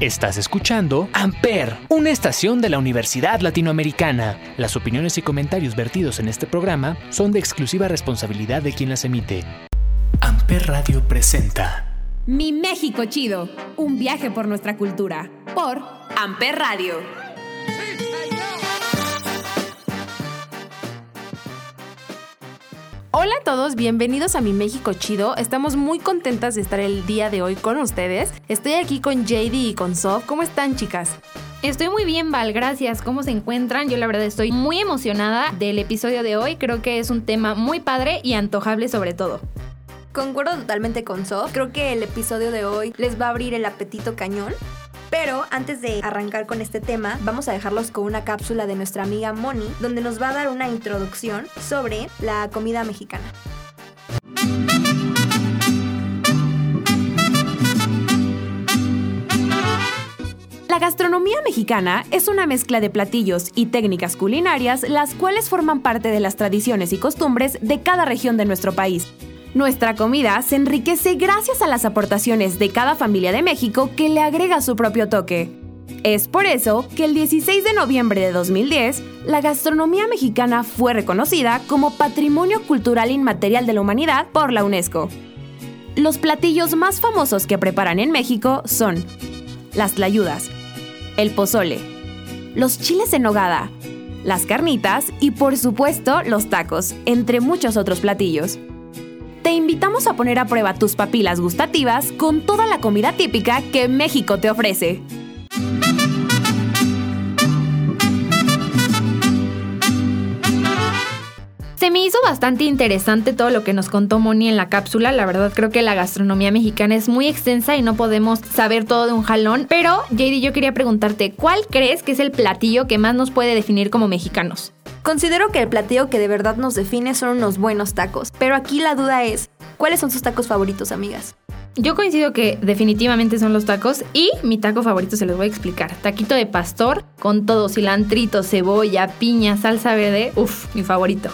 Estás escuchando Amper, una estación de la Universidad Latinoamericana. Las opiniones y comentarios vertidos en este programa son de exclusiva responsabilidad de quien las emite. Amper Radio presenta Mi México Chido, un viaje por nuestra cultura, por Amper Radio. Hola a todos, bienvenidos a mi México Chido. Estamos muy contentas de estar el día de hoy con ustedes. Estoy aquí con JD y con Sof. ¿Cómo están, chicas? Estoy muy bien, Val, gracias. ¿Cómo se encuentran? Yo la verdad estoy muy emocionada del episodio de hoy. Creo que es un tema muy padre y antojable sobre todo. Concuerdo totalmente con Sof. Creo que el episodio de hoy les va a abrir el apetito cañón. Pero antes de arrancar con este tema, vamos a dejarlos con una cápsula de nuestra amiga Moni, donde nos va a dar una introducción sobre la comida mexicana. La gastronomía mexicana es una mezcla de platillos y técnicas culinarias las cuales forman parte de las tradiciones y costumbres de cada región de nuestro país. Nuestra comida se enriquece gracias a las aportaciones de cada familia de México que le agrega su propio toque. Es por eso que el 16 de noviembre de 2010, la gastronomía mexicana fue reconocida como Patrimonio Cultural Inmaterial de la Humanidad por la UNESCO. Los platillos más famosos que preparan en México son las tlayudas, el pozole, los chiles en nogada, las carnitas y por supuesto los tacos, entre muchos otros platillos te invitamos a poner a prueba tus papilas gustativas con toda la comida típica que México te ofrece. Se me hizo bastante interesante todo lo que nos contó Moni en la cápsula. La verdad creo que la gastronomía mexicana es muy extensa y no podemos saber todo de un jalón. Pero, JD, yo quería preguntarte, ¿cuál crees que es el platillo que más nos puede definir como mexicanos? Considero que el platillo que de verdad nos define son unos buenos tacos, pero aquí la duda es, ¿cuáles son sus tacos favoritos, amigas? Yo coincido que definitivamente son los tacos y mi taco favorito se los voy a explicar. Taquito de pastor con todo, cilantrito, cebolla, piña, salsa verde. Uf, mi favorito.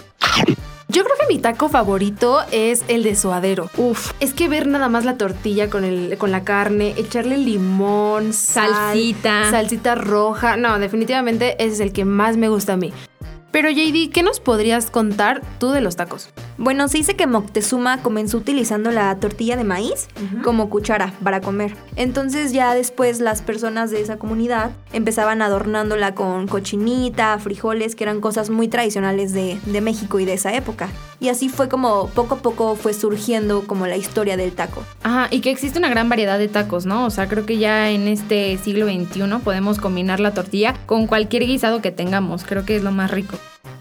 Yo creo que mi taco favorito es el de suadero. Uf, es que ver nada más la tortilla con, el, con la carne, echarle limón, sal, salsita, salsita roja. No, definitivamente ese es el que más me gusta a mí. Pero JD, ¿qué nos podrías contar tú de los tacos? Bueno, se dice que Moctezuma comenzó utilizando la tortilla de maíz como cuchara para comer. Entonces ya después las personas de esa comunidad empezaban adornándola con cochinita, frijoles, que eran cosas muy tradicionales de, de México y de esa época. Y así fue como poco a poco fue surgiendo como la historia del taco. Ajá, y que existe una gran variedad de tacos, ¿no? O sea, creo que ya en este siglo XXI podemos combinar la tortilla con cualquier guisado que tengamos. Creo que es lo más rico.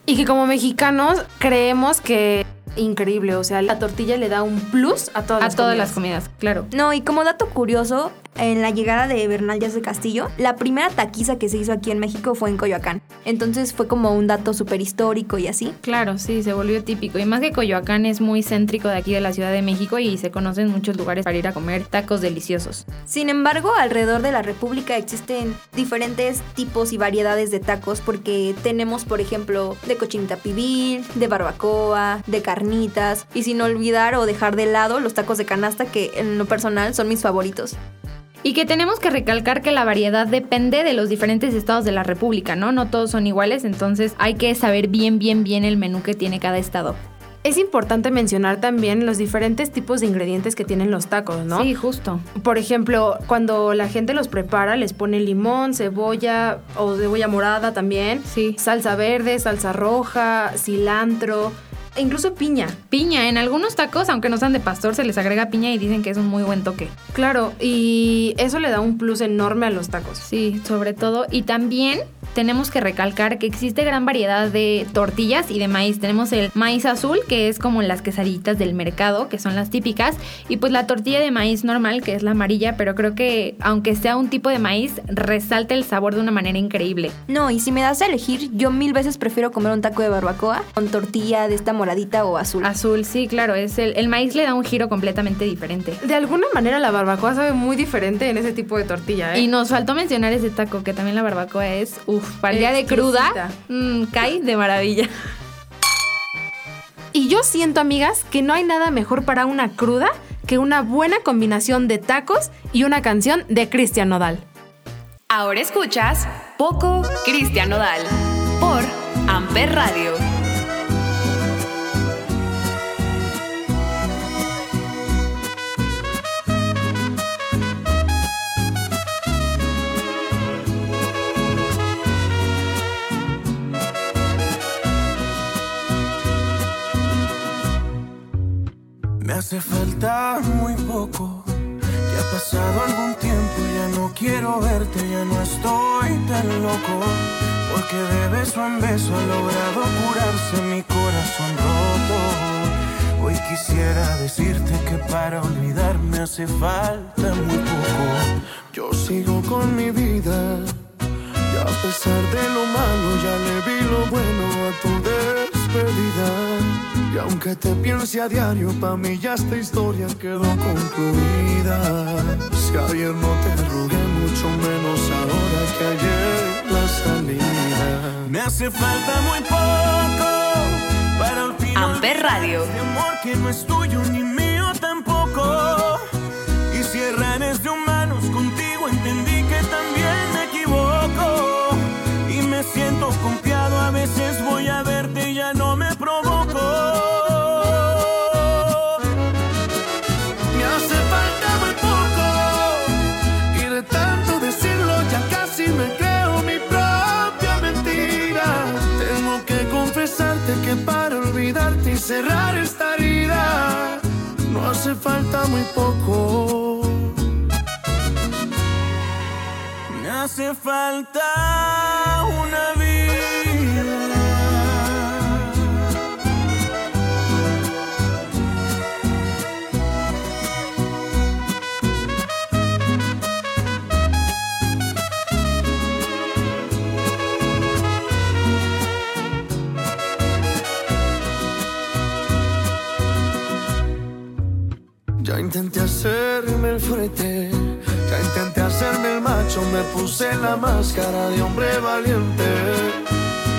Y que como mexicanos creemos que increíble, o sea, la tortilla le da un plus a todas, a las, todas comidas. las comidas, claro. No, y como dato curioso, en la llegada de Bernal Díaz de Castillo, la primera taquiza que se hizo aquí en México fue en Coyoacán. Entonces fue como un dato súper histórico y así. Claro, sí, se volvió típico. Y más que Coyoacán es muy céntrico de aquí de la Ciudad de México y se conocen muchos lugares para ir a comer tacos deliciosos. Sin embargo, alrededor de la República existen diferentes tipos y variedades de tacos porque tenemos, por ejemplo, de cochinita pibil, de barbacoa, de carnitas y sin olvidar o dejar de lado los tacos de canasta que en lo personal son mis favoritos. Y que tenemos que recalcar que la variedad depende de los diferentes estados de la República, ¿no? No todos son iguales, entonces hay que saber bien, bien, bien el menú que tiene cada estado. Es importante mencionar también los diferentes tipos de ingredientes que tienen los tacos, ¿no? Sí, justo. Por ejemplo, cuando la gente los prepara, les pone limón, cebolla o cebolla morada también, Sí. salsa verde, salsa roja, cilantro, incluso piña. Piña, en algunos tacos, aunque no sean de pastor, se les agrega piña y dicen que es un muy buen toque. Claro, y eso le da un plus enorme a los tacos. Sí, sobre todo. Y también tenemos que recalcar que existe gran variedad de tortillas y de maíz. Tenemos el maíz azul, que es como las quesadillitas del mercado, que son las típicas, y pues la tortilla de maíz normal, que es la amarilla, pero creo que aunque sea un tipo de maíz, resalta el sabor de una manera increíble. No, y si me das a elegir, yo mil veces prefiero comer un taco de barbacoa con tortilla de esta moradita o azul. Azul, sí, claro, es el, el maíz le da un giro completamente diferente. De alguna manera la barbacoa sabe muy diferente en ese tipo de tortilla, ¿eh? Y nos faltó mencionar ese taco, que también la barbacoa es, uff, para el día de cruda, mm, cae de maravilla. Y yo siento, amigas, que no hay nada mejor para una cruda que una buena combinación de tacos y una canción de Cristian Nodal. Ahora escuchas Poco Cristian Nodal por Amper Radio. Hace falta muy poco. Ya ha pasado algún tiempo, ya no quiero verte, ya no estoy tan loco. Porque de beso en beso ha logrado curarse mi corazón roto. Hoy quisiera decirte que para olvidarme hace falta muy poco. Yo sigo con mi vida. Y a pesar de lo malo, ya le vi lo bueno a tu despedida. Y aunque te piense a diario, pa' mí ya esta historia quedó concluida. Si ayer no te rogué, mucho menos ahora que ayer la salida. Me hace falta muy poco para el final. Amper Radio. De amor que no es tuyo ni mío tampoco. Y si errares de humanos contigo, entendí que también me equivoco. Y me siento confiado, cerrar esta herida, no hace falta muy poco. Me hace falta hacerme el fuerte, ya intenté hacerme el macho, me puse la máscara de hombre valiente.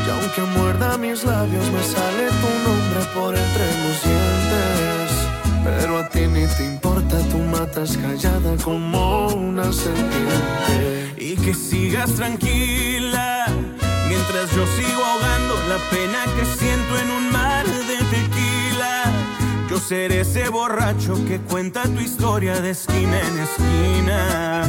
Y aunque muerda mis labios, me sale tu nombre por entre los dientes. Pero a ti ni te importa, tú matas callada como una serpiente. Y que sigas tranquila, mientras yo sigo ahogando la pena que siento en un mar de. Yo seré ese borracho que cuenta tu historia de esquina en esquina.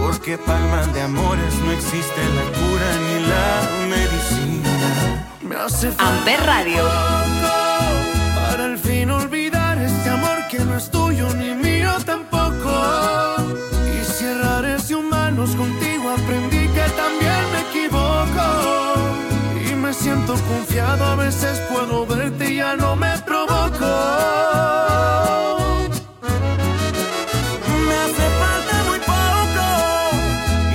Porque palmas de amores no existe la cura ni la medicina. Me hace falta Amper Radio. para al fin olvidar este amor que no es tuyo ni mío tampoco. Y si errares de humanos contigo aprendí me siento confiado, a veces puedo verte y ya no me provoco. Me hace falta muy poco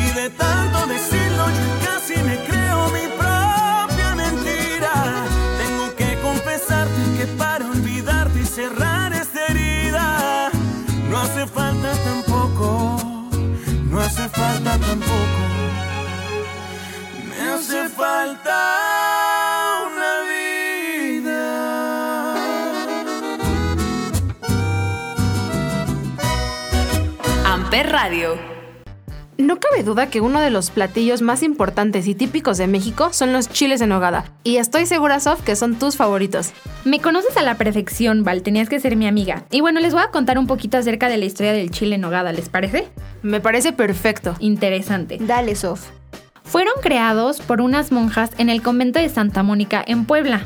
y de tanto decirlo yo casi me creo mi propia mentira. Tengo que confesarte que para olvidarte y cerrar esta herida no hace falta tampoco, Radio. No cabe duda que uno de los platillos más importantes y típicos de México son los chiles en nogada. Y estoy segura, Sof, que son tus favoritos. Me conoces a la perfección, Val, tenías que ser mi amiga. Y bueno, les voy a contar un poquito acerca de la historia del chile en nogada, ¿les parece? Me parece perfecto. Interesante. Dale, Sof. Fueron creados por unas monjas en el convento de Santa Mónica en Puebla.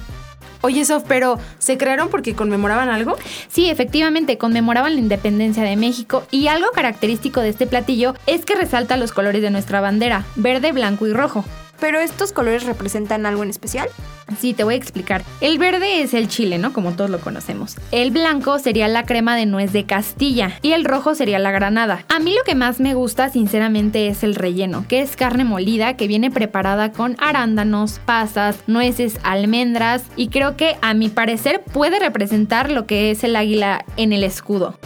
Oye, Sof, pero ¿se crearon porque conmemoraban algo? Sí, efectivamente, conmemoraban la independencia de México y algo característico de este platillo es que resalta los colores de nuestra bandera, verde, blanco y rojo. ¿Pero estos colores representan algo en especial? Sí, te voy a explicar. El verde es el chile, ¿no? Como todos lo conocemos. El blanco sería la crema de nuez de Castilla y el rojo sería la granada. A mí lo que más me gusta, sinceramente, es el relleno, que es carne molida que viene preparada con arándanos, pasas, nueces, almendras y creo que a mi parecer puede representar lo que es el águila en el escudo.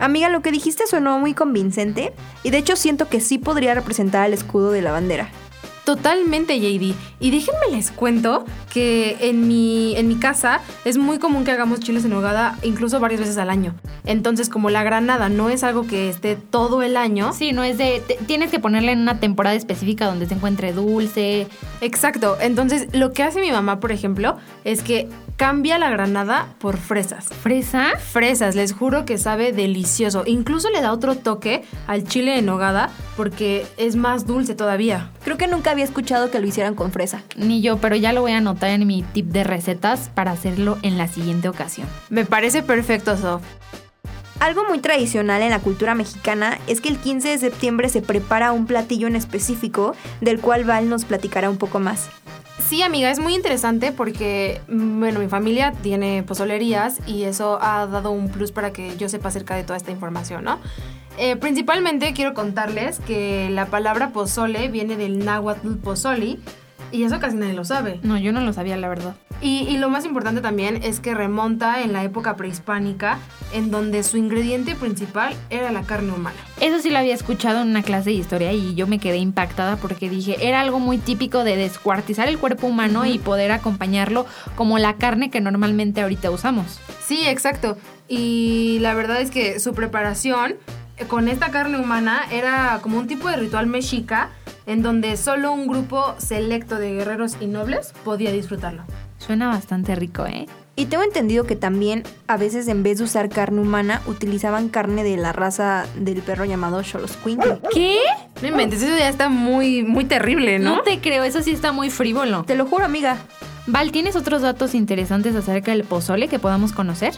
Amiga, lo que dijiste sonó muy convincente y de hecho siento que sí podría representar el escudo de la bandera. Totalmente, JD. Y déjenme les cuento que en mi, en mi casa es muy común que hagamos chiles en nogada incluso varias veces al año. Entonces, como la granada no es algo que esté todo el año. Sí, no es de. te- tienes que ponerla en una temporada específica donde se encuentre dulce. Exacto. Entonces, lo que hace mi mamá, por ejemplo, es que cambia la granada por fresas. ¿Fresa? Fresas, les juro que sabe delicioso. Incluso le da otro toque al chile en nogada porque es más dulce todavía. Creo que nunca había escuchado que lo hicieran con fresa. Ni yo, pero ya lo voy a anotar en mi tip de recetas para hacerlo en la siguiente ocasión. Me parece perfecto, Sof. Algo muy tradicional en la cultura mexicana es que el 15 de septiembre se prepara un platillo en específico del cual Val nos platicará un poco más. Sí, amiga, es muy interesante porque, mm, bueno, mi familia tiene pozolerías y eso ha dado un plus para que yo sepa acerca de toda esta información, ¿no? Eh, principalmente quiero contarles que la palabra pozole viene del náhuatl pozoli y eso casi nadie lo sabe. No, yo no lo sabía, la verdad. Y, y lo más importante también es que remonta en la época prehispánica, en donde su ingrediente principal era la carne humana. Eso sí lo había escuchado en una clase de historia y yo me quedé impactada porque dije, era algo muy típico de descuartizar el cuerpo humano y poder acompañarlo como la carne que normalmente ahorita usamos. Sí, exacto. Y la verdad es que su preparación eh, con esta carne humana era como un tipo de ritual mexica en donde solo un grupo selecto de guerreros y nobles podía disfrutarlo. Suena bastante rico, ¿eh? Y tengo entendido que también a veces en vez de usar carne humana utilizaban carne de la raza del perro llamado Xoloscuincle. ¿Qué? No inventes, eso ya está muy, muy terrible, No ¿no? te creo, eso sí está muy frívolo. Te lo juro, amiga. Val, ¿tienes otros datos interesantes acerca del pozole que podamos conocer?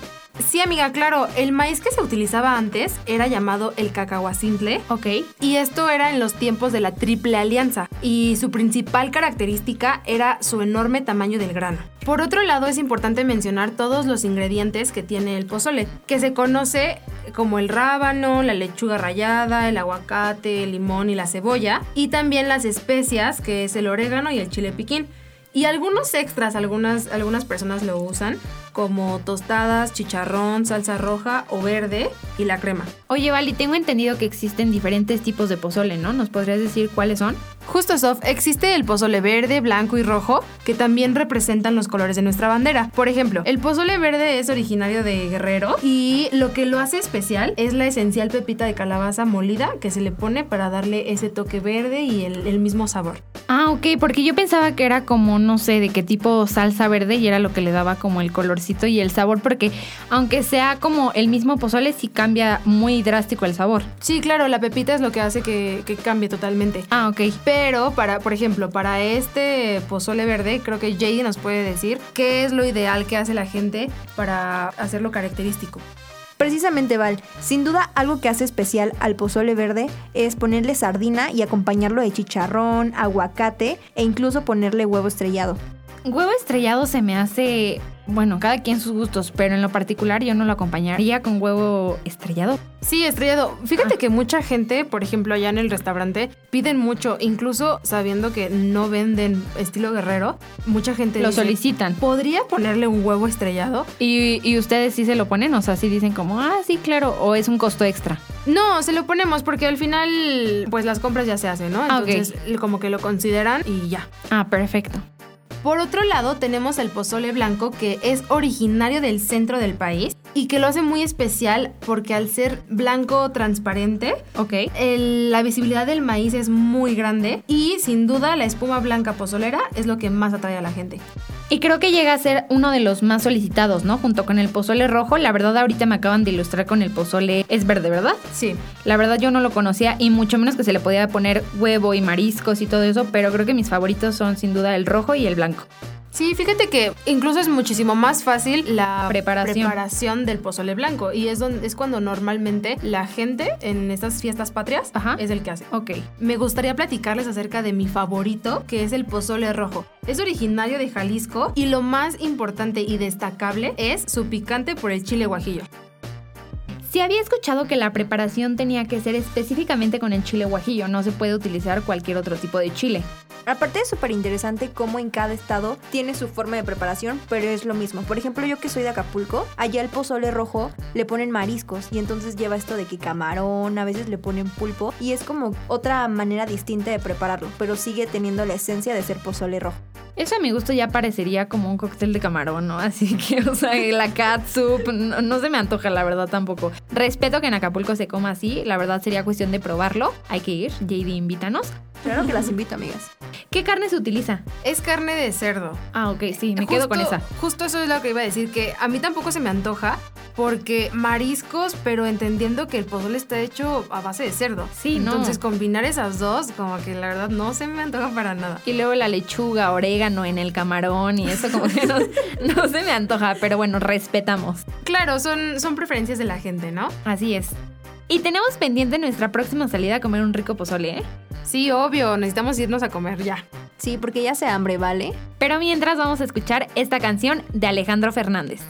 Sí, amiga, claro. El maíz que se utilizaba antes era llamado el cacahuacintle. Ok. Y esto era en los tiempos de la Triple Alianza, y su principal característica era su enorme tamaño del grano. Por otro lado, es importante mencionar todos los ingredientes que tiene el pozole, que se conoce como el rábano, la lechuga rallada, el aguacate, el limón y la cebolla, y también las especias, que es el orégano y el chile piquín. Y algunos extras, algunas, algunas personas lo usan, como tostadas, chicharrón, salsa roja o verde y la crema. Oye, Val, y tengo entendido que existen diferentes tipos de pozole, ¿no? ¿Nos podrías decir cuáles son? Justo, Sof, existe el pozole verde, blanco y rojo, que también representan los colores de nuestra bandera. Por ejemplo, el pozole verde es originario de Guerrero y lo que lo hace especial es la esencial pepita de calabaza molida que se le pone para darle ese toque verde y el, el mismo sabor. Ah, ok, porque yo pensaba que era como, no sé, de qué tipo salsa verde y era lo que le daba como el y el sabor, porque aunque sea como el mismo pozole, sí cambia muy drástico el sabor. Sí, claro, la pepita es lo que hace que, que cambie totalmente. Ah, ok. Pero, para, por ejemplo, para este pozole verde, creo que JD nos puede decir qué es lo ideal que hace la gente para hacerlo característico. Precisamente, Val, sin duda algo que hace especial al pozole verde es ponerle sardina y acompañarlo de chicharrón, aguacate e incluso ponerle huevo estrellado. Huevo estrellado se me hace, bueno, cada quien sus gustos, pero en lo particular yo no lo acompañaría con huevo estrellado. Sí, estrellado. Fíjate que mucha gente, por ejemplo, allá en el restaurante, piden mucho, incluso sabiendo que no venden estilo guerrero, mucha gente Lo dice, solicitan. ¿Podría ponerle un huevo estrellado? ¿Y, y ustedes sí se lo ponen? O sea, sí dicen como, ah, sí, claro, o es un costo extra. No, se lo ponemos porque al final, pues las compras ya se hacen, ¿no? Ah. Entonces, como que lo consideran y ya. Ah, perfecto. Por otro lado, tenemos el pozole blanco que es originario del centro del país y que lo hace muy especial porque al ser blanco transparente, Ok. el- la visibilidad del maíz es muy grande y sin duda la espuma blanca pozolera es lo que más atrae a la gente. Y creo que llega a ser uno de los más solicitados, ¿no? Junto con el pozole rojo. La verdad, ahorita me acaban de ilustrar con el pozole. Es verde, ¿verdad? Sí. La verdad, yo no lo conocía y mucho menos que se le podía poner huevo y mariscos y todo eso. Pero creo que mis favoritos son sin duda el rojo y el blanco. Sí, fíjate que incluso es muchísimo más fácil la Preparación. preparación del pozole blanco y es, donde, es cuando normalmente la gente en estas fiestas patrias Ajá. es el que hace. Ok. Me gustaría platicarles acerca de mi favorito, que es el pozole rojo. Es originario de Jalisco y lo más importante y destacable es su picante por el chile guajillo. Sí había escuchado que la preparación tenía que ser específicamente con el chile guajillo. No se puede utilizar cualquier otro tipo de chile. Aparte es súper interesante cómo en cada estado tiene su forma de preparación, pero es lo mismo. Por ejemplo, yo que soy de Acapulco, allá el pozole rojo le ponen mariscos y entonces lleva esto de que camarón, a veces le ponen pulpo y es como otra manera distinta de prepararlo, pero sigue teniendo la esencia de ser pozole rojo. Eso a mi gusto ya parecería como un cóctel de camarón, ¿no? Así que, o sea, la catsup no, no se me antoja, la verdad, tampoco. Respeto que en Acapulco se coma así, la verdad sería cuestión de probarlo. Hay que ir, JD, invítanos. Claro que las invito, amigas. ¿Qué carne se utiliza? Es carne de cerdo. Ah, ok, sí, me quedo con esa. Justo eso es lo que iba a decir, que a mí tampoco se me antoja porque mariscos, pero entendiendo que el pozole está hecho a base de cerdo. Sí, no. Entonces combinar esas dos, como que la verdad no se me antoja para nada. Y luego la lechuga, orégano en el camarón y eso como que no, no se me antoja, pero bueno, respetamos. Claro, son, son preferencias de la gente, ¿no? Así es. Y tenemos pendiente nuestra próxima salida a comer un rico pozole, ¿eh? Sí, obvio, necesitamos irnos a comer ya. Sí, porque ya se hambre, ¿vale? Pero mientras vamos a escuchar esta canción de Alejandro Fernández.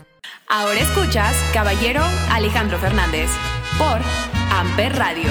Ahora escuchas Caballero Alejandro Fernández por Amper Radio.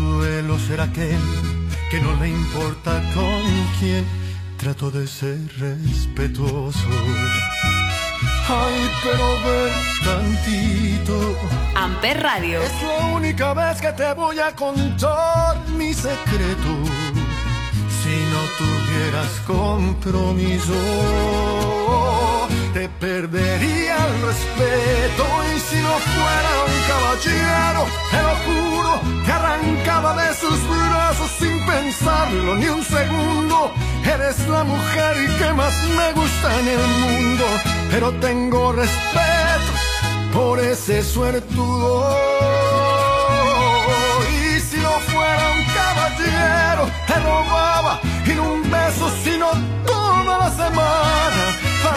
y no suelo ser aquel que no le importa con quién trato de ser respetuoso. Ay, pero ven tantito. Amper Radio. Es la única vez que te voy a contar mi secreto. Si no tuvieras compromiso, perdería el respeto. Y si no fuera un caballero, te lo juro, te arrancaba de sus brazos sin pensarlo ni un segundo. Eres la mujer que más me gusta en el mundo, pero tengo respeto por ese suertudo. Y si no fuera un caballero, te robaba y un beso, sino toda la semana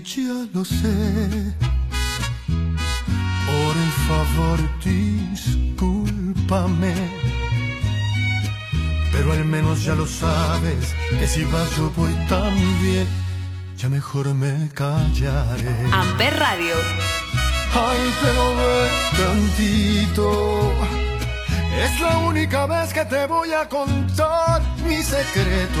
ya lo sé. Por favor, discúlpame. Pero al menos ya lo sabes, que si vas yo voy también. Ya mejor me callaré. Amper Radio. Ay, pero ve tantito. Es la única vez que te voy a contar mi secreto.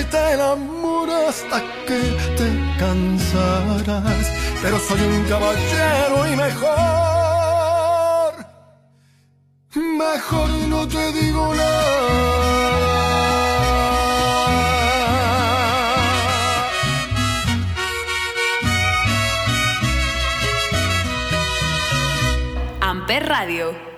Hacerte el amor hasta que te cansarás. Pero soy un caballero y mejor, mejor no te digo nada. Amper Radio.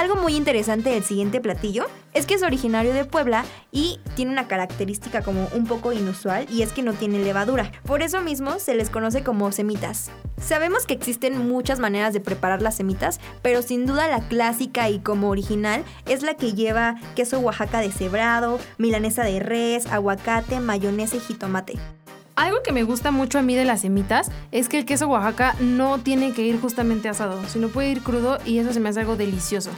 Algo muy interesante del siguiente platillo es que es originario de Puebla y tiene una característica como un poco inusual y es que no tiene levadura. Por eso mismo se les conoce como semitas. Sabemos que existen muchas maneras de preparar las semitas, pero sin duda la clásica y como original es la que lleva queso Oaxaca deshebrado, milanesa de res, aguacate, mayonesa y jitomate. Algo que me gusta mucho a mí de las semitas es que el queso Oaxaca no tiene que ir justamente asado, sino puede ir crudo y eso se me hace algo delicioso.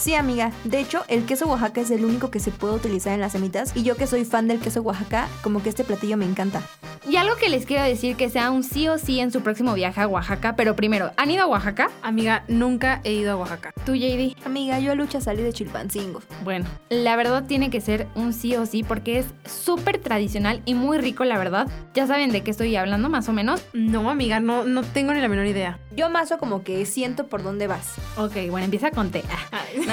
Sí, amiga. De hecho, el queso Oaxaca es el único que se puede utilizar en las semitas y yo que soy fan del queso Oaxaca, como que este platillo me encanta. Y algo que les quiero decir que sea un sí o sí en su próximo viaje a Oaxaca, pero primero, ¿han ido a Oaxaca? Amiga, nunca he ido a Oaxaca. ¿Tú, JD? Amiga, yo a lucha salí de Chilpancingo. Bueno, la verdad tiene que ser un sí o sí porque es súper tradicional y muy rico, la verdad. Ya saben de qué estoy hablando, más o menos. No, amiga, no, no tengo ni la menor idea. Yo mazo como que siento por dónde vas. Ok, bueno, empieza con T.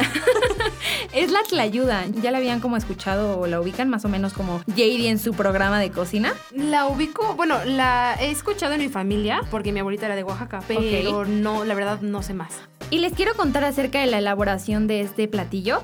Es la tlayuda. ¿Ya la habían como escuchado o la ubican más o menos como JD en su programa de cocina? La ubico, bueno, la he escuchado en mi familia porque mi abuelita era de Oaxaca, pero no, la verdad no sé más. Y les quiero contar acerca de la elaboración de este platillo.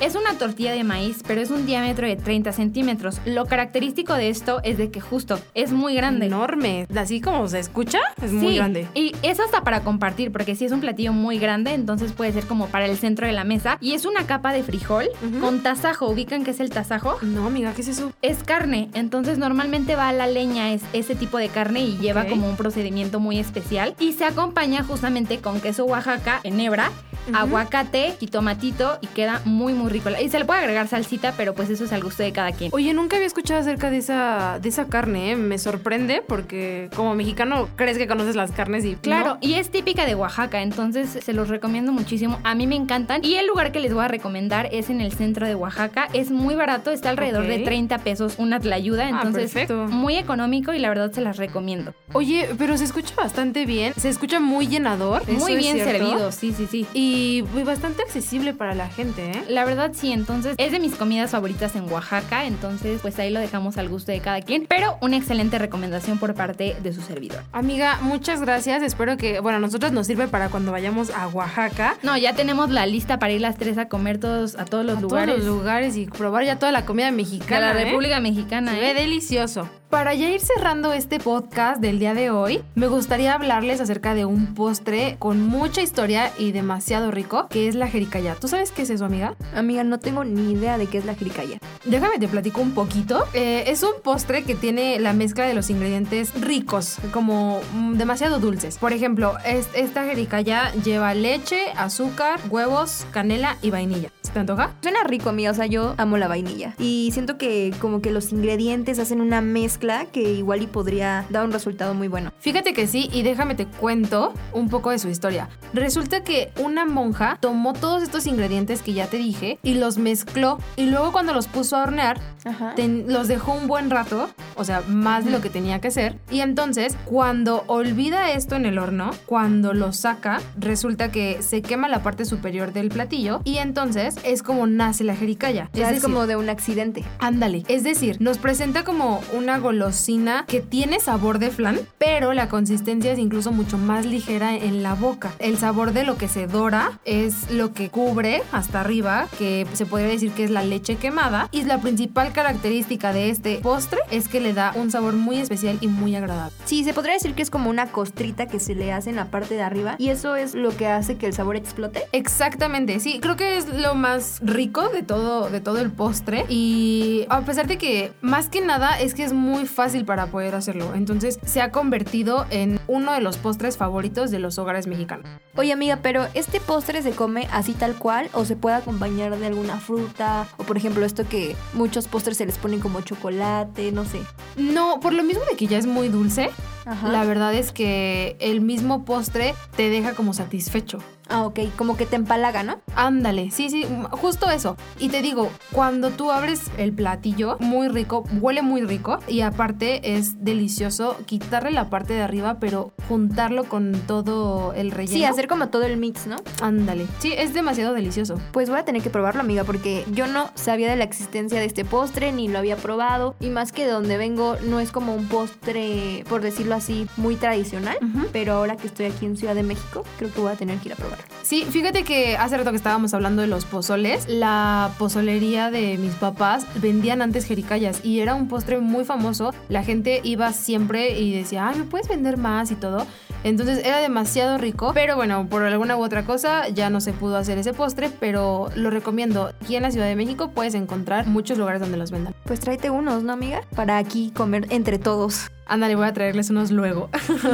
Es una tortilla de maíz, pero es un diámetro de 30 centímetros. Lo característico de esto es de que justo es muy grande. Enorme. Así como se escucha, es muy grande. Y es hasta para compartir, porque si es un platillo muy grande, entonces puede ser como para el centro de la mesa. Y es una capa de frijol con tasajo. ¿Ubican qué es el tasajo? No, amiga, ¿qué es eso? Es carne, entonces normalmente va a la leña es ese tipo de carne y lleva como un procedimiento muy especial y se acompaña justamente con queso Oaxaca en hebra, aguacate y tomatito y queda muy muy rico. Y se le puede agregar salsita, pero pues eso es al gusto de cada quien. Oye, nunca había escuchado acerca de esa, de esa carne, ¿eh? Me sorprende porque como mexicano crees que conoces las carnes y Claro, no. y es típica de Oaxaca, entonces se los recomiendo muchísimo. A mí me encantan. Y el lugar que les voy a recomendar es en el centro de Oaxaca. Es muy barato, está alrededor de 30 pesos una tlayuda, Ah, entonces perfecto. muy económico y la verdad se las recomiendo. Oye, pero se escucha bastante bien, se escucha muy llenador. ¿eso muy bien servido, sí, sí, sí. Y muy bastante accesible para la gente, ¿eh? La verdad sí, entonces es de mis comidas favoritas en Oaxaca, entonces pues ahí lo dejamos al gusto de cada quien, pero una excelente recomendación por parte de su servidor. Amiga, muchas gracias. Espero que, bueno, a nosotros nos sirve para cuando vayamos a Oaxaca. No, ya tenemos la lista para ir las tres a comer todos a todos los a lugares todos los lugares y probar ya toda la comida de mexicana. la ¿eh? República Mexicana. Se ¿eh? ve delicioso. Para ya ir cerrando este podcast del día de hoy, me gustaría hablarles acerca de un postre con mucha historia y demasiado rico, que es la jericaya. ¿Tú sabes qué es eso, amiga? Amiga, no tengo ni idea de qué es la jericaya. Déjame te platico un poquito. Eh, es un postre que tiene la mezcla de los ingredientes ricos, como mm, demasiado dulces. Por ejemplo, es- esta jericaya lleva leche, azúcar, huevos, canela y vainilla. ¿Se te antoja? Suena rico, amiga, o sea, yo amo la vainilla. Y siento que como que los ingredientes hacen una mezcla que igual y podría dar un resultado muy bueno. Fíjate que sí, y déjame te cuento un poco de su historia. Resulta que una monja tomó todos estos ingredientes que ya te dije y los mezcló y luego cuando los puso a hornear, Ajá. ten- los dejó un buen rato, o sea, más de lo que tenía que ser. Y entonces, cuando olvida esto en el horno, cuando lo saca, resulta que se quema la parte superior del platillo y entonces es como nace la jericaya. O sea, es, decir, como de un accidente. Ándale, es decir, nos presenta como una golosina que tiene sabor de flan, pero la consistencia es incluso mucho más ligera en la boca. El sabor de lo que se dora es lo que cubre hasta arriba, que se podría decir que es la leche quemada, y la principal característica de este postre es que le da un sabor muy especial y muy agradable. Sí, se podría decir que es como una costrita que se le hace en la parte de arriba y eso es lo que hace que el sabor explote. Exactamente, sí, creo que es lo más rico de todo, de todo el postre y a pesar de que más que nada es que es muy fácil para poder hacerlo, entonces se ha convertido en uno de los postres favoritos de los hogares mexicanos. Oye, amiga, pero ¿este postre se come así tal cual o se puede acompañar de alguna fruta? O por ejemplo, esto que muchos postres se les ponen como chocolate, no sé. No, por lo mismo de que ya es muy dulce, Ajá. la verdad es que el mismo postre te deja como satisfecho. Ah, ok, como que te empalaga, ¿no? Ándale, sí, sí, justo eso. Y te digo, cuando tú abres el platillo, muy rico, huele muy rico y aparte es delicioso quitarle la parte de arriba, pero juntarlo con todo el relleno. Sí, hacer como todo el mix, ¿no? Ándale, sí, es demasiado delicioso. Pues voy a tener que probarlo, amiga, porque yo no sabía de la existencia de este postre, ni lo había probado. Y más que de donde vengo, no es como un postre, por decirlo así, muy tradicional. Pero ahora que estoy aquí en Ciudad de México, creo que voy a tener que ir a probar. Sí, fíjate que hace rato que estábamos hablando de los pozoles, la pozolería de mis papás vendían antes jericayas y era un postre muy famoso. La gente iba siempre y decía, ay, ¿me puedes vender más y todo? Entonces era demasiado rico, pero bueno, por alguna u otra cosa ya no se pudo hacer ese postre, pero lo recomiendo. Aquí en la Ciudad de México puedes encontrar muchos lugares donde los vendan. Pues tráete unos, ¿no, amiga? Para aquí comer entre todos. Ándale, voy a traerles unos luego.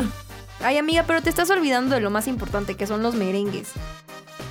Ay, amiga, pero te estás olvidando de lo más importante, que son los merengues.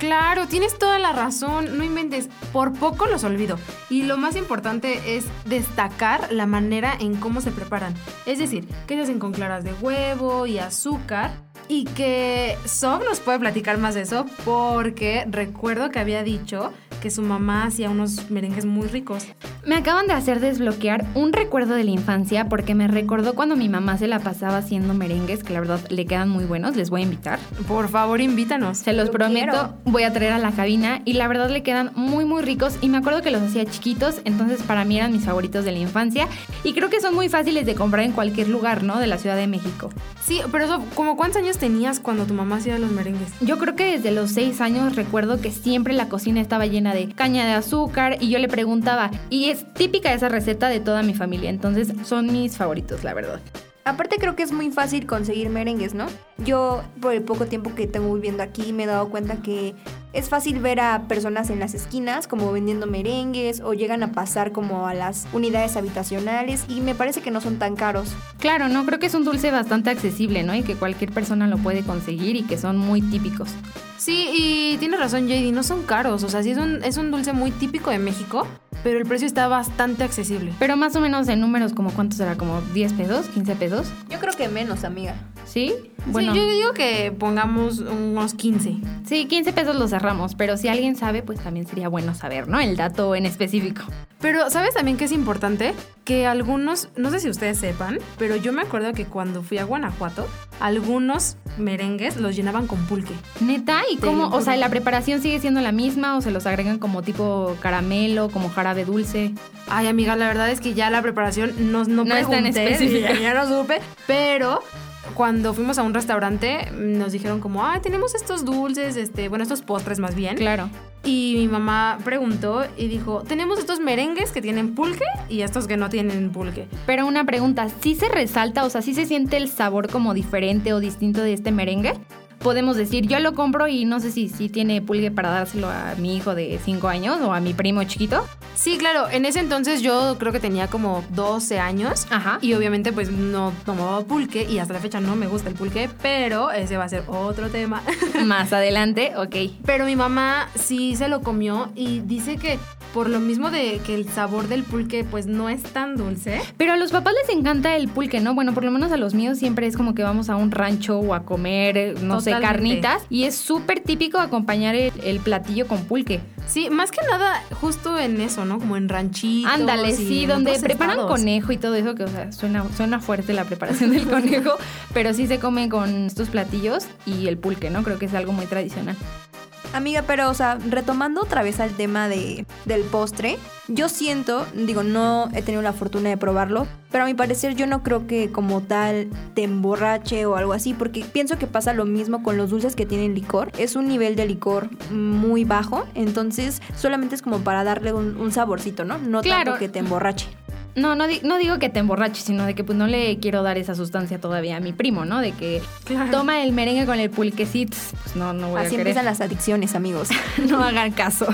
Claro, tienes toda la razón, no inventes, por poco los olvido. Y lo más importante es destacar la manera en cómo se preparan. Es decir, que se hacen con claras de huevo y azúcar. Y que Sob nos puede platicar más de eso porque recuerdo que había dicho que su mamá hacía unos merengues muy ricos. Me acaban de hacer desbloquear un recuerdo de la infancia porque me recordó cuando mi mamá se la pasaba haciendo merengues, que la verdad le quedan muy buenos, les voy a invitar. Por favor, invítanos. Se los prometo, quiero. voy a traer a la cabina y la verdad le quedan muy muy ricos y me acuerdo que los hacía chiquitos, entonces para mí eran mis favoritos de la infancia y creo que son muy fáciles de comprar en cualquier lugar, ¿no? De la Ciudad de México. Sí, pero eso, ¿como cuántos años tenías cuando tu mamá hacía los merengues? Yo creo que desde los seis años recuerdo que siempre la cocina estaba llena de caña de azúcar y yo le preguntaba, y es típica esa receta de toda mi familia, entonces son mis favoritos, la verdad. Aparte creo que es muy fácil conseguir merengues, ¿no? Yo por el poco tiempo que tengo viviendo aquí me he dado cuenta que es fácil ver a personas en las esquinas como vendiendo merengues o llegan a pasar como a las unidades habitacionales y me parece que no son tan caros. Claro, no, creo que es un dulce bastante accesible, ¿no? Y que cualquier persona lo puede conseguir y que son muy típicos. Sí, y tienes razón, JD, no son caros. O sea, sí es un, es un dulce muy típico de México, pero el precio está bastante accesible. Pero más o menos en números, como cuánto será, como 10 pesos, 15 pesos, Yo creo que menos, amiga. ¿Sí? Bueno, yo digo que pongamos unos 15. Sí, 15 pesos los cerramos, pero si alguien sabe, pues también sería bueno saber, ¿no? El dato en específico. Pero, ¿sabes también que es importante? Que algunos, no sé si ustedes sepan, pero yo me acuerdo que cuando fui a Guanajuato, algunos merengues los llenaban con pulque. Neta, ¿y cómo? O sea. ¿la preparación sigue siendo la misma o se los agregan como tipo caramelo, como jarabe dulce? Ay, amiga, la verdad es que ya la preparación no, no, No es tan pregunté, específica. ya no supe, pero cuando fuimos a un restaurante nos dijeron como, ah, tenemos estos dulces, este, bueno, estos postres más bien. Claro. Y mi mamá preguntó y dijo, tenemos estos merengues que tienen pulque y estos que no tienen pulque. Pero una pregunta, ¿sí se resalta, o sea, sí se siente el sabor como diferente o distinto de este merengue? Podemos decir, yo lo compro y no sé si, si tiene pulque para dárselo a mi hijo de 5 años o a mi primo chiquito. Sí, claro, en ese entonces yo creo que tenía como 12 años. Ajá. Y obviamente pues no tomaba pulque y hasta la fecha no me gusta el pulque, pero ese va a ser otro tema. Más adelante, ok. Pero mi mamá sí se lo comió y dice que por lo mismo de que el sabor del pulque pues no es tan dulce. Pero a los papás les encanta el pulque, ¿no? Bueno, por lo menos a los míos siempre es como que vamos a un rancho o a comer, no sé, Totalmente. carnitas. Y es súper típico acompañar el, el platillo con pulque. Sí, más que nada justo en eso, ¿no? Como en ranchitos. Ándale, sí, donde preparan estados. conejo y todo eso, que o sea, suena, suena fuerte la preparación del conejo, pero sí se come con estos platillos y el pulque, ¿no? Creo que es algo muy tradicional. Amiga, pero, o sea, retomando otra vez al tema de, del postre, yo siento, digo, no he tenido la fortuna de probarlo, pero a mi parecer yo no creo que como tal te emborrache o algo así, porque pienso que pasa lo mismo con los dulces que tienen licor. Es un nivel de licor muy bajo, entonces solamente es como para darle un, un saborcito, ¿no? No Claro. tanto que te emborrache. No, no, di- no digo que te emborraches, sino de que pues no le quiero dar esa sustancia todavía a mi primo, ¿no? De que Claro. toma el merengue con el pulquecito, pues no, no voy Así a querer. empiezan las adicciones, amigos. No hagan caso.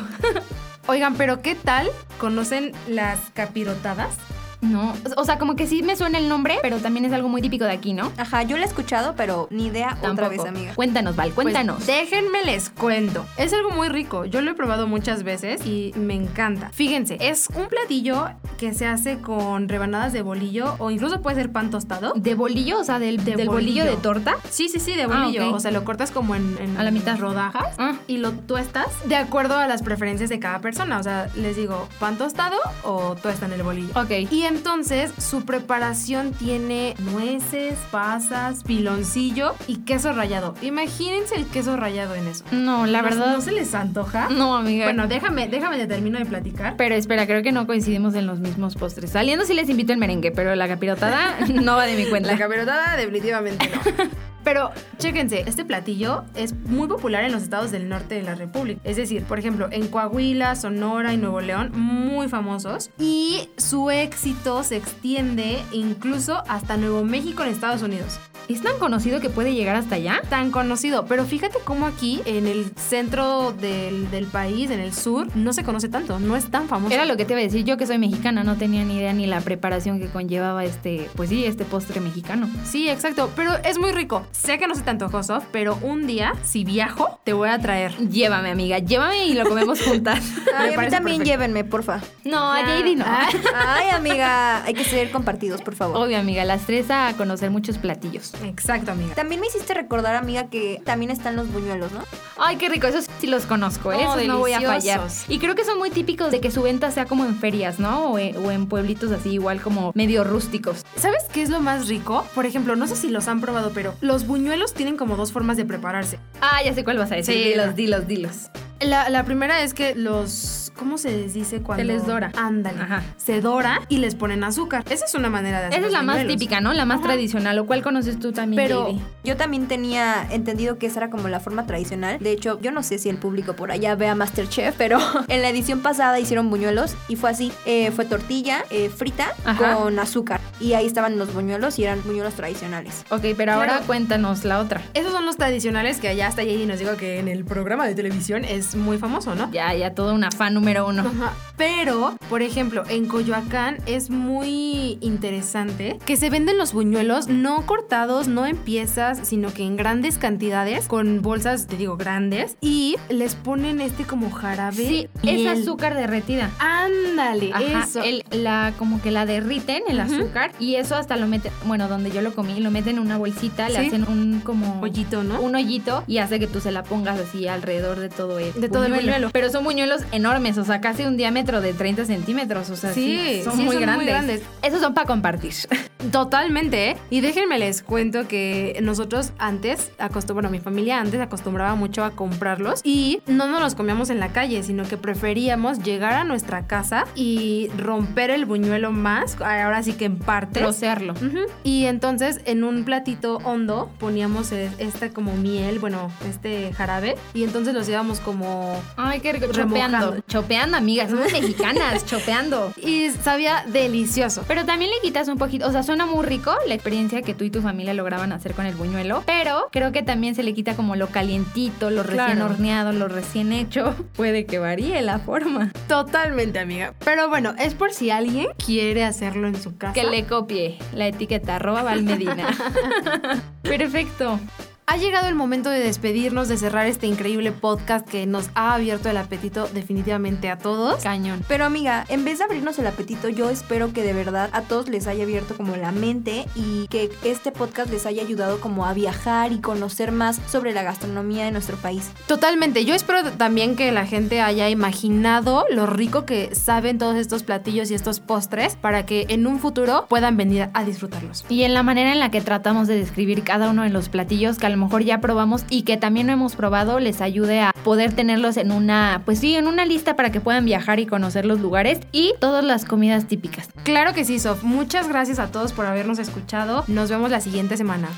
Oigan, pero ¿qué tal? ¿Conocen las capirotadas? No, o sea, como que sí me suena el nombre, pero también es algo muy típico de aquí, ¿no? Ajá, yo la he escuchado, pero ni idea otra Tampoco. vez, amiga. Cuéntanos, Val, cuéntanos. Pues, déjenme les cuento. Es algo muy rico. Yo lo he probado muchas veces y me encanta. Fíjense, es un platillo que se hace con rebanadas de bolillo o incluso puede ser pan tostado. ¿De bolillo? O sea, del, De del bolillo. bolillo. de torta. Sí, sí, sí, de Ah, bolillo. O sea, lo cortas como en, en A la mitad. rodajas Ah. y lo tuestas de acuerdo a las preferencias de cada persona. O sea, les digo, pan tostado o tuestan el bolillo. Ok. Y entonces su preparación tiene nueces, pasas, piloncillo y queso rallado. Imagínense el queso rallado en eso. No, la ¿No- verdad. ¿No se les antoja? No, amiga. Bueno, déjame, déjame de termino de platicar. Pero espera, creo que no coincidimos en los mismos postres. Saliendo sí les invito el merengue, pero la capirotada no va de mi cuenta. La capirotada definitivamente no. Pero chéquense, este platillo es muy popular en los estados del norte de la República. Es decir, por ejemplo, en Coahuila, Sonora y Nuevo León, muy famosos. Y su éxito se extiende incluso hasta Nuevo México en Estados Unidos. ¿Es tan conocido que puede llegar hasta allá? Tan conocido, pero fíjate cómo aquí, en el centro del, del país, en el sur, no se conoce tanto, no es tan famoso. Era lo que te iba a decir, yo que soy mexicana no tenía ni idea ni la preparación que conllevaba este, pues sí, este postre mexicano. Sí, exacto, pero es muy rico. Sé que no se te antojó, Sof, pero un día, si viajo, te voy a traer. Llévame, amiga, llévame y lo comemos juntas. Ay, a mí también perfecto. llévenme, porfa. no, a JD no. Ay, amiga, hay que ser compartidos, por favor. Obvio, amiga, las tres a conocer muchos platillos. Exacto, amiga. También me hiciste recordar, amiga, que también están los buñuelos, ¿no? Ay, qué rico, esos sí los conozco, ¿eh? Oh, esos no voy a fallar. Y creo que son muy típicos de que su venta sea como en ferias, ¿no? O en, o en pueblitos así, igual como medio rústicos. ¿Sabes qué es lo más rico? Por ejemplo, no sé si los han probado, pero los buñuelos tienen como dos formas de prepararse. Ah, ya sé cuál vas a decir. Sí, dilos, dilos, dilos. La, la primera es que los. ¿Cómo se les dice cuando.? Se les dora. Ándale. Ajá. Se dora y les ponen azúcar. Esa es una manera de hacer. Esa es la más típica, ¿no? La más Ajá. tradicional. ¿O cuál conoces tú también, Pero JD? yo también tenía entendido que esa era como la forma tradicional. De hecho, yo no sé si el público por allá vea Masterchef, pero en la edición pasada hicieron buñuelos y fue así. Eh, fue tortilla eh, frita Ajá. con azúcar. Y ahí estaban los buñuelos y eran buñuelos tradicionales. Ok, pero ahora Claro. cuéntanos la otra. Esos son los tradicionales que allá hasta JD nos dijo que en el programa de televisión es muy famoso, ¿no? Ya, ya todo una fan número uno. Ajá. Pero, por ejemplo, en Coyoacán es muy interesante que se venden los buñuelos no cortados, no en piezas, sino que en grandes cantidades, con bolsas, te digo, grandes, y les ponen este como jarabe. Sí, es el- azúcar derretida. Ándale, Ajá, eso. el- la, como que la derriten, el azúcar, y eso hasta lo meten, bueno, donde yo lo comí, lo meten en una bolsita, le hacen un como... Hoyito, ¿no? Un hoyito y hace que tú se la pongas así alrededor de todo el De todo el buñuelo. Pero son buñuelos enormes, o sea, casi un diámetro de 30 centímetros, o sea, sí, Sí, son, sí, muy, son muy grandes. Esos son para compartir. Totalmente, ¿eh? Y déjenme les cuento que nosotros antes, bueno, mi familia antes acostumbraba mucho a comprarlos y no nos los comíamos en la calle, sino que preferíamos llegar a nuestra casa y romper el buñuelo más, ahora sí que en partes. Trocearlo. Ujú. Y entonces en un platito hondo poníamos e- esta como miel, bueno, este jarabe, y entonces los íbamos como... Ay, qué rico. Remojando. Chopeando. Chopeando, amigas. Somos mexicanas, chopeando. Y sabía delicioso. Pero también le quitas un poquito, o sea, suena muy rico la experiencia que tú y tu familia lograban hacer con el buñuelo, pero creo que también se le quita como lo calientito, lo recién Claro. horneado, lo recién hecho. Puede que varíe la forma. Totalmente, amiga. Pero bueno, es por si alguien quiere hacerlo en su casa. Que le copie la etiqueta arroba Valmedina. Perfecto. Ha llegado el momento de despedirnos, de cerrar este increíble podcast que nos ha abierto el apetito definitivamente a todos. Cañón. Pero amiga, en vez de abrirnos el apetito, yo espero que de verdad a todos les haya abierto como la mente y que este podcast les haya ayudado como a viajar y conocer más sobre la gastronomía de nuestro país. Totalmente. Yo espero también que la gente haya imaginado lo rico que saben todos estos platillos y estos postres para que en un futuro puedan venir a disfrutarlos. Y en la manera en la que tratamos de describir cada uno de los platillos que a lo mejor ya probamos y que también no hemos probado, les ayude a poder tenerlos en una, pues sí, en una lista para que puedan viajar y conocer los lugares y todas las comidas típicas. Claro que sí, Sof. Muchas gracias a todos por habernos escuchado. Nos vemos la siguiente semana.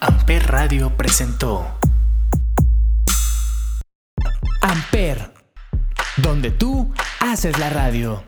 Amper Radio presentó Amper, donde tú haces la radio.